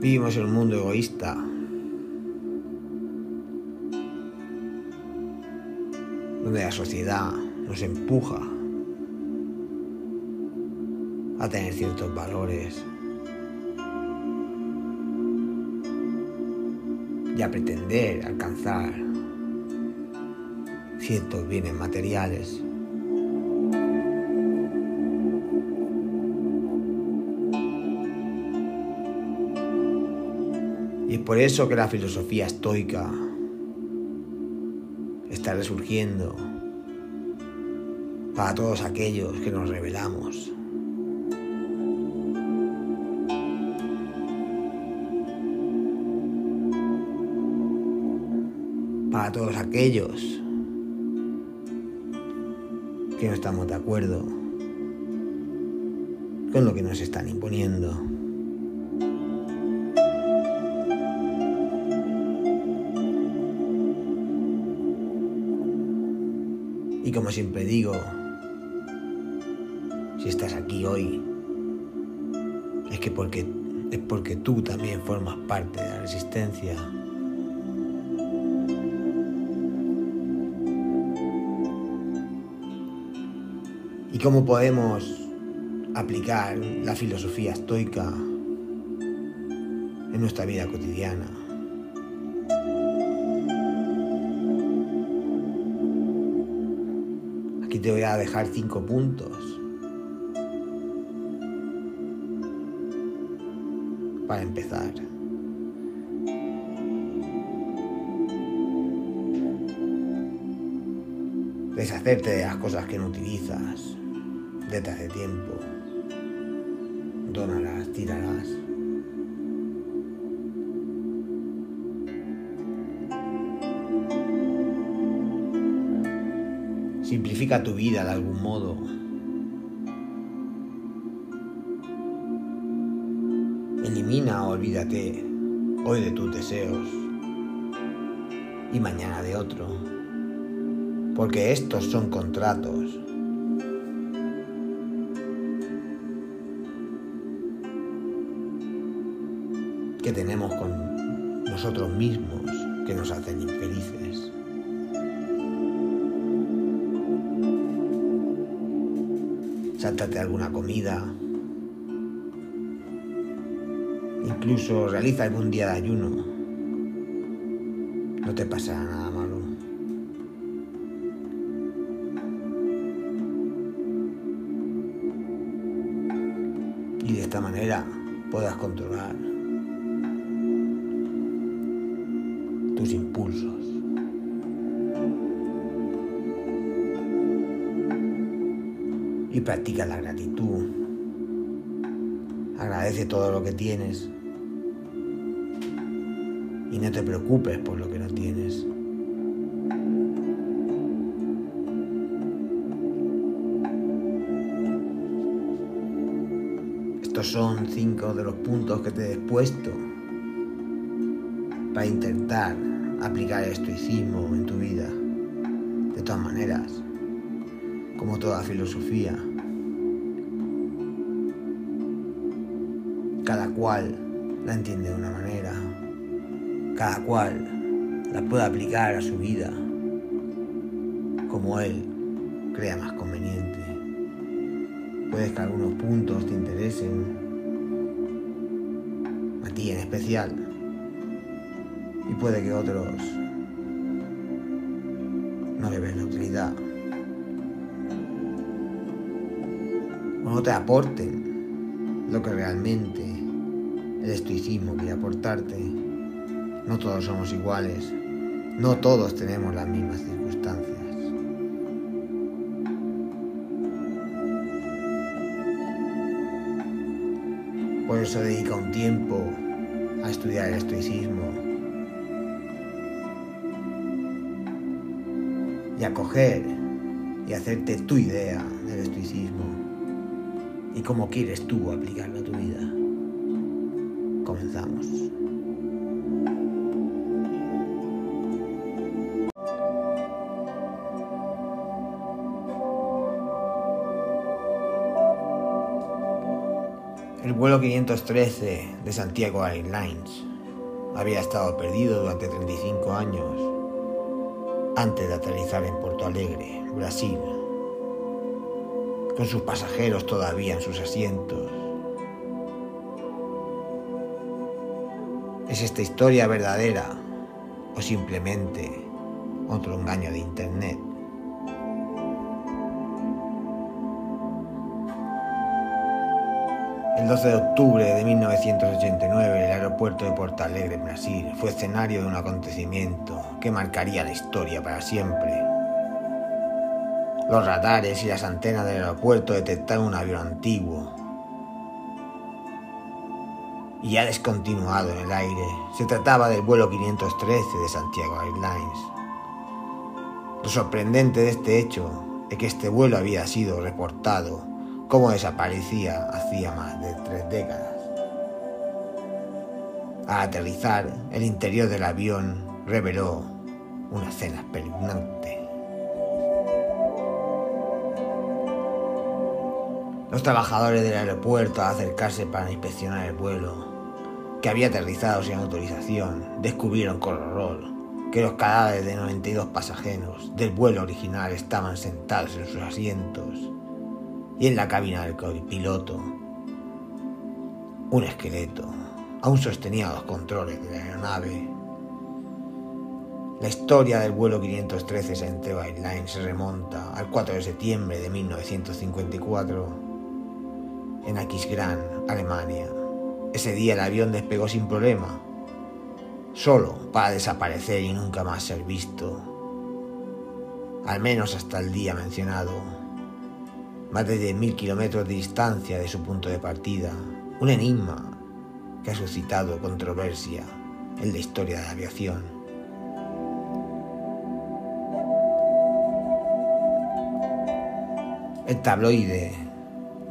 Vivimos en un mundo egoísta. Donde la sociedad nos empuja a tener ciertos valores y a pretender alcanzar ciertos bienes materiales. Y es por eso que la filosofía estoica está resurgiendo para todos aquellos que nos rebelamos. Para todos aquellos que no estamos de acuerdo con lo que nos están imponiendo. Y como siempre digo, si estás aquí hoy, es que porque, es porque tú también formas parte de la resistencia. ¿Y cómo podemos aplicar la filosofía estoica en nuestra vida cotidiana? Te voy a dejar cinco puntos para empezar. Deshacerte de las cosas que no utilizas desde hace tiempo. Dónalas, tíralas. Simplifica tu vida de algún modo. Elimina o olvídate hoy de tus deseos y mañana de otro. Porque estos son contratos. que tenemos con nosotros mismos que nos hacen infelices. Sáltate alguna comida. Incluso realiza algún día de ayuno. No te pasará nada malo. Y de esta manera puedas controlar tus impulsos. Practica la gratitud. Agradece todo lo que tienes. Y no te preocupes por lo que no tienes. Estos son cinco de los puntos que te he expuesto para intentar aplicar el estoicismo en tu vida. De todas maneras, como toda filosofía, cada cual la entiende de una manera, cada cual la puede aplicar a su vida como él crea más conveniente. Puede que algunos puntos te interesen, a ti en especial, y puede que otros no le ven la utilidad. No te aporten lo que realmente el estoicismo quiere aportarte. No todos somos iguales. No todos tenemos las mismas circunstancias. Por eso dedica un tiempo a estudiar el estoicismo y a coger y hacerte tu idea del estoicismo y cómo quieres tú aplicarlo a tu vida. Comenzamos. El vuelo 513 de Santiago Airlines había estado perdido durante 35 años antes de aterrizar en Porto Alegre, Brasil, con sus pasajeros todavía en sus asientos. ¿Es esta historia verdadera o simplemente otro engaño de Internet? El 12 de octubre de 1989, el aeropuerto de Porto Alegre, Brasil, fue escenario de un acontecimiento que marcaría la historia para siempre. Los radares y las antenas del aeropuerto detectaron un avión antiguo y ya descontinuado en el aire. Se trataba del vuelo 513 de Santiago Airlines. Lo sorprendente de este hecho es que este vuelo había sido reportado como desaparecía hacía más de tres décadas. Al aterrizar, el interior del avión reveló una escena espeluznante. Los trabajadores del aeropuerto, al acercarse para inspeccionar el vuelo, que había aterrizado sin autorización, descubrieron con horror que los cadáveres de 92 pasajeros del vuelo original estaban sentados en sus asientos y en la cabina del piloto un esqueleto aún sostenía los controles de la aeronave. La historia del vuelo 513 Santiago Airlines se remonta al 4 de septiembre de 1954 en Aquisgrán, Alemania. Ese día el avión despegó sin problema, solo para desaparecer y nunca más ser visto, al menos hasta el día mencionado más de 10.000 kilómetros de distancia de su punto de partida, un enigma que ha suscitado controversia en la historia de la aviación. El tabloide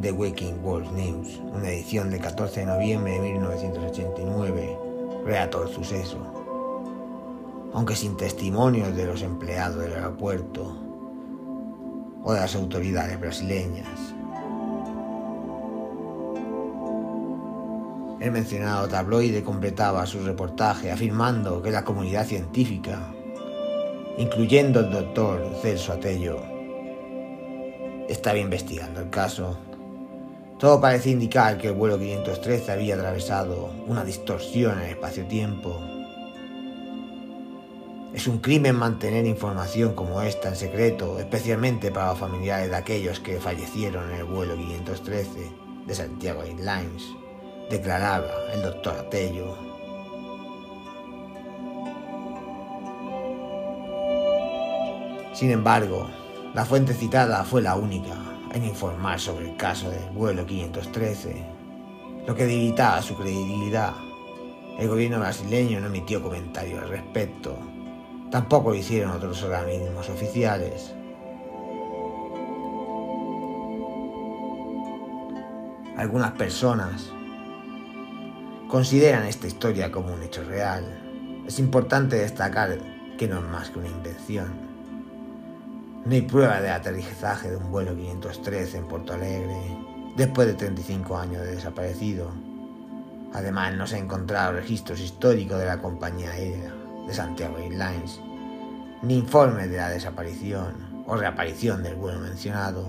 The Waking World News, una edición del 14 de noviembre de 1989, relató el suceso. Aunque sin testimonios de los empleados del aeropuerto, o de las autoridades brasileñas. El mencionado tabloide completaba su reportaje afirmando que la comunidad científica, incluyendo el doctor Celso Atello, estaba investigando el caso. Todo parece indicar que el vuelo 513 había atravesado una distorsión en el espacio-tiempo es un crimen mantener información como esta en secreto, especialmente para los familiares de aquellos que fallecieron en el vuelo 513 de Santiago Airlines, declaraba el doctor Atello. Sin embargo, la fuente citada fue la única en informar sobre el caso del vuelo 513, lo que debilitaba su credibilidad. El gobierno brasileño no emitió comentarios al respecto Tampoco lo hicieron otros organismos oficiales. Algunas personas consideran esta historia como un hecho real. Es importante destacar que no es más que una invención. No hay prueba de aterrizaje de un vuelo 513 en Porto Alegre después de 35 años de desaparecido. Además, no se han encontrado registros históricos de la compañía aérea de Santiago Airlines, ni informes de la desaparición o reaparición del vuelo mencionado.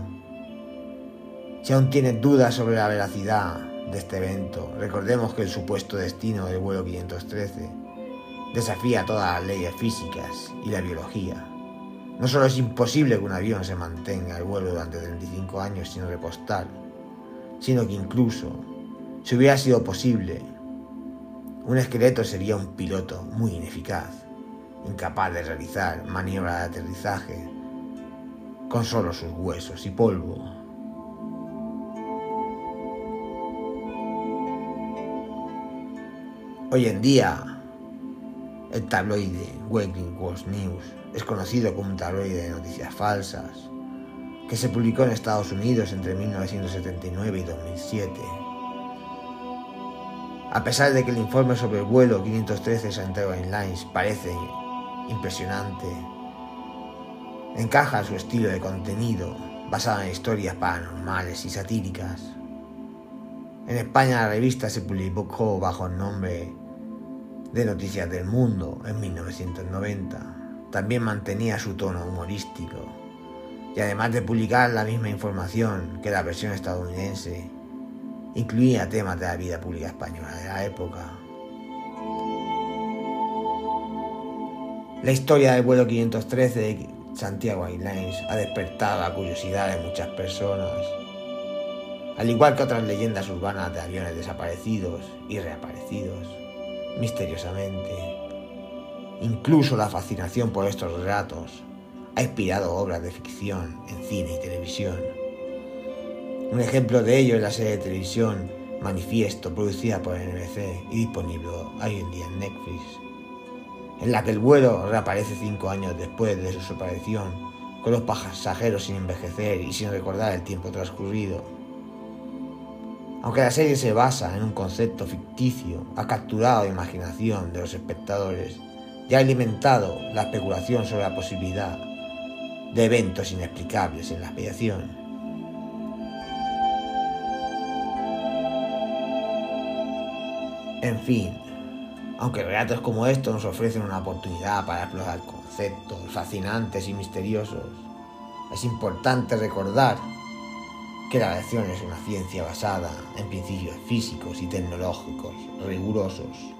Si aún tienes dudas sobre la veracidad de este evento, recordemos que el supuesto destino del vuelo 513 desafía todas las leyes físicas y la biología. No solo es imposible que un avión se mantenga al vuelo durante 35 años sin repostar, sino que incluso, si hubiera sido posible, un esqueleto sería un piloto muy ineficaz, incapaz de realizar maniobras de aterrizaje con solo sus huesos y polvo. Hoy en día, el tabloide Waking World News es conocido como un tabloide de noticias falsas que se publicó en Estados Unidos entre 1979 y 2007 a pesar de que el informe sobre el vuelo 513 Santiago Airlines parece impresionante, encaja su estilo de contenido basado en historias paranormales y satíricas. En España la revista se publicó bajo el nombre de Noticias del Mundo en 1990. También mantenía su tono humorístico y además de publicar la misma información que la versión estadounidense, incluía temas de la vida pública española de la época. La historia del vuelo 513 de Santiago Airlines ha despertado la curiosidad de muchas personas, al igual que otras leyendas urbanas de aviones desaparecidos y reaparecidos misteriosamente. Incluso la fascinación por estos relatos ha inspirado obras de ficción en cine y televisión. Un ejemplo de ello es la serie de televisión Manifiesto, producida por NBC y disponible hoy en día en Netflix, en la que el vuelo reaparece cinco años después de su desaparición, con los pasajeros sin envejecer y sin recordar el tiempo transcurrido. Aunque la serie se basa en un concepto ficticio, ha capturado la imaginación de los espectadores y ha alimentado la especulación sobre la posibilidad de eventos inexplicables en la aviación. En fin, aunque relatos como estos nos ofrecen una oportunidad para explorar conceptos fascinantes y misteriosos, es importante recordar que la aviación es una ciencia basada en principios físicos y tecnológicos rigurosos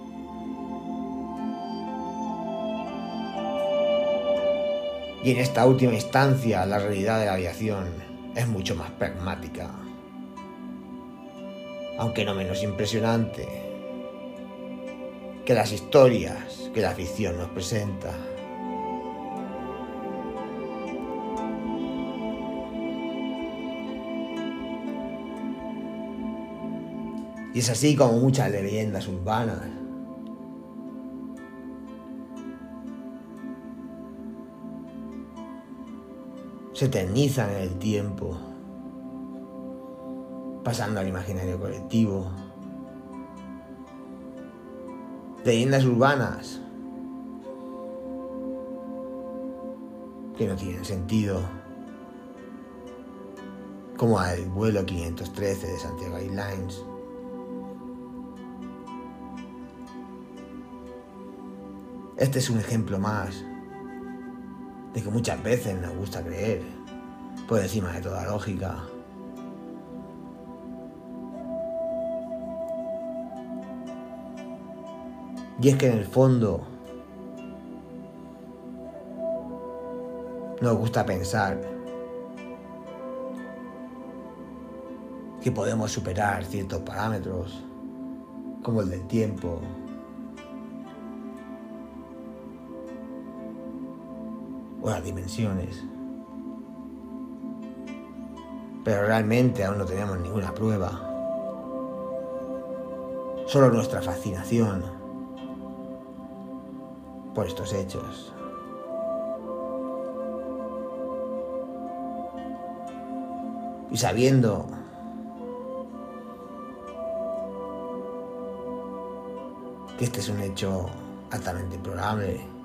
Y en esta última instancia la realidad de la aviación es mucho más pragmática, aunque no menos impresionante que las historias que la ficción nos presenta. Y es así como muchas leyendas urbanas se eternizan en el tiempo, pasando al imaginario colectivo. Leyendas urbanas que no tienen sentido, como el vuelo 513 de Santiago Airlines. Este es un ejemplo más de que muchas veces nos gusta creer por encima de toda lógica. Y es que en el fondo nos gusta pensar que podemos superar ciertos parámetros como el del tiempo, las dimensiones. Pero realmente aún no tenemos ninguna prueba. Solo nuestra fascinación por estos hechos. Y sabiendo que este es un hecho altamente improbable,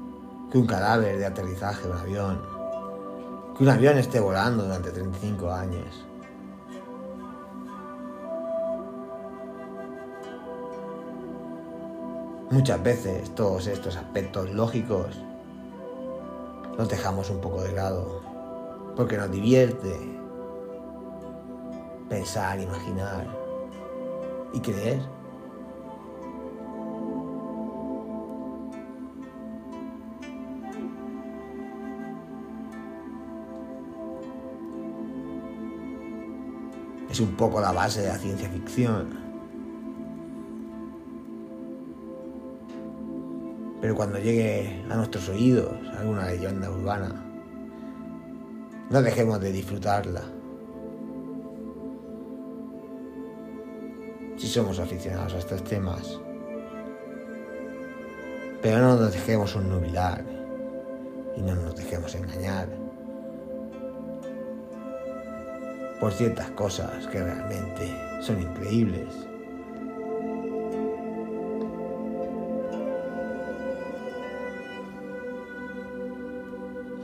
que un cadáver de aterrizaje de un avión, que un avión esté volando durante 35 años. Muchas veces todos estos aspectos lógicos los dejamos un poco de lado, porque nos divierte pensar, imaginar y creer. Es un poco la base de la ciencia ficción. Pero cuando llegue a nuestros oídos alguna leyenda urbana, no dejemos de disfrutarla. Si somos aficionados a estos temas. Pero no nos dejemos nubilar y no nos dejemos engañar. Por ciertas cosas que realmente son increíbles.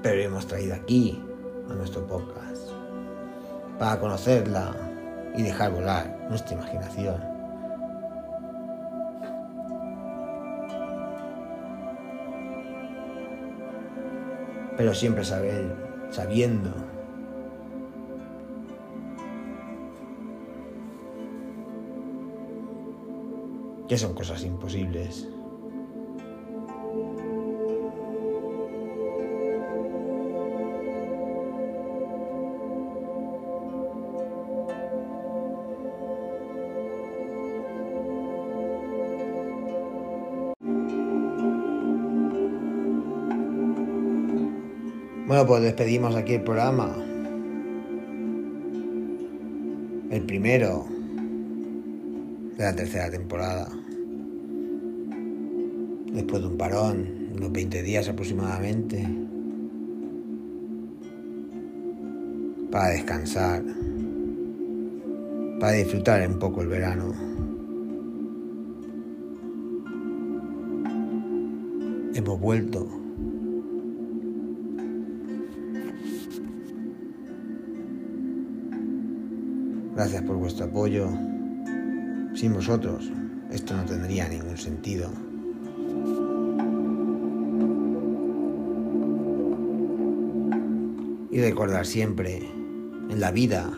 Pero hemos traído aquí a nuestro podcast para conocerla y dejar volar nuestra imaginación. Pero siempre saber, sabiendo que son cosas imposibles. Bueno, pues despedimos aquí el programa. El primero de la tercera temporada. Después de un parón, unos 20 días aproximadamente, para descansar, para disfrutar un poco el verano. Hemos vuelto. Gracias por vuestro apoyo. Sin vosotros, esto no tendría ningún sentido. Y recordar siempre, en la vida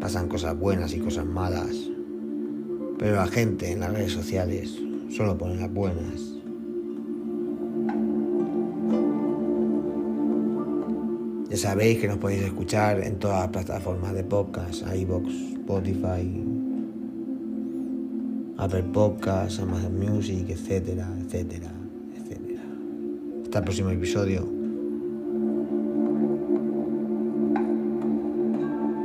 pasan cosas buenas y cosas malas, pero la gente en las redes sociales solo pone las buenas. Ya sabéis que nos podéis escuchar en todas las plataformas de podcast, iVoox, Spotify, Apple Podcasts, Amazon Music, etcétera, etcétera, etcétera. Hasta el próximo episodio.